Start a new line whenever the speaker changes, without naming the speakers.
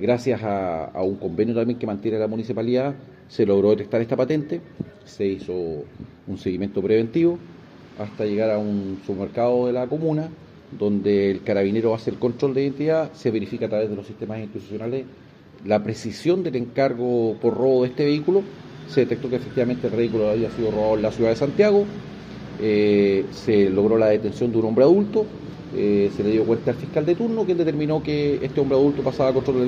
Gracias a, a, un convenio también que mantiene la municipalidad, se logró detectar esta patente, se hizo un seguimiento preventivo hasta llegar a un supermercado de la comuna, donde el carabinero hace el control de identidad, se verifica a través de los sistemas institucionales la precisión del encargo por robo de este vehículo, se detectó que efectivamente el vehículo había sido robado en la ciudad de Santiago, eh, se logró la detención de un hombre adulto, eh, se le dio cuenta al fiscal de turno, que determinó que este hombre adulto pasaba a control de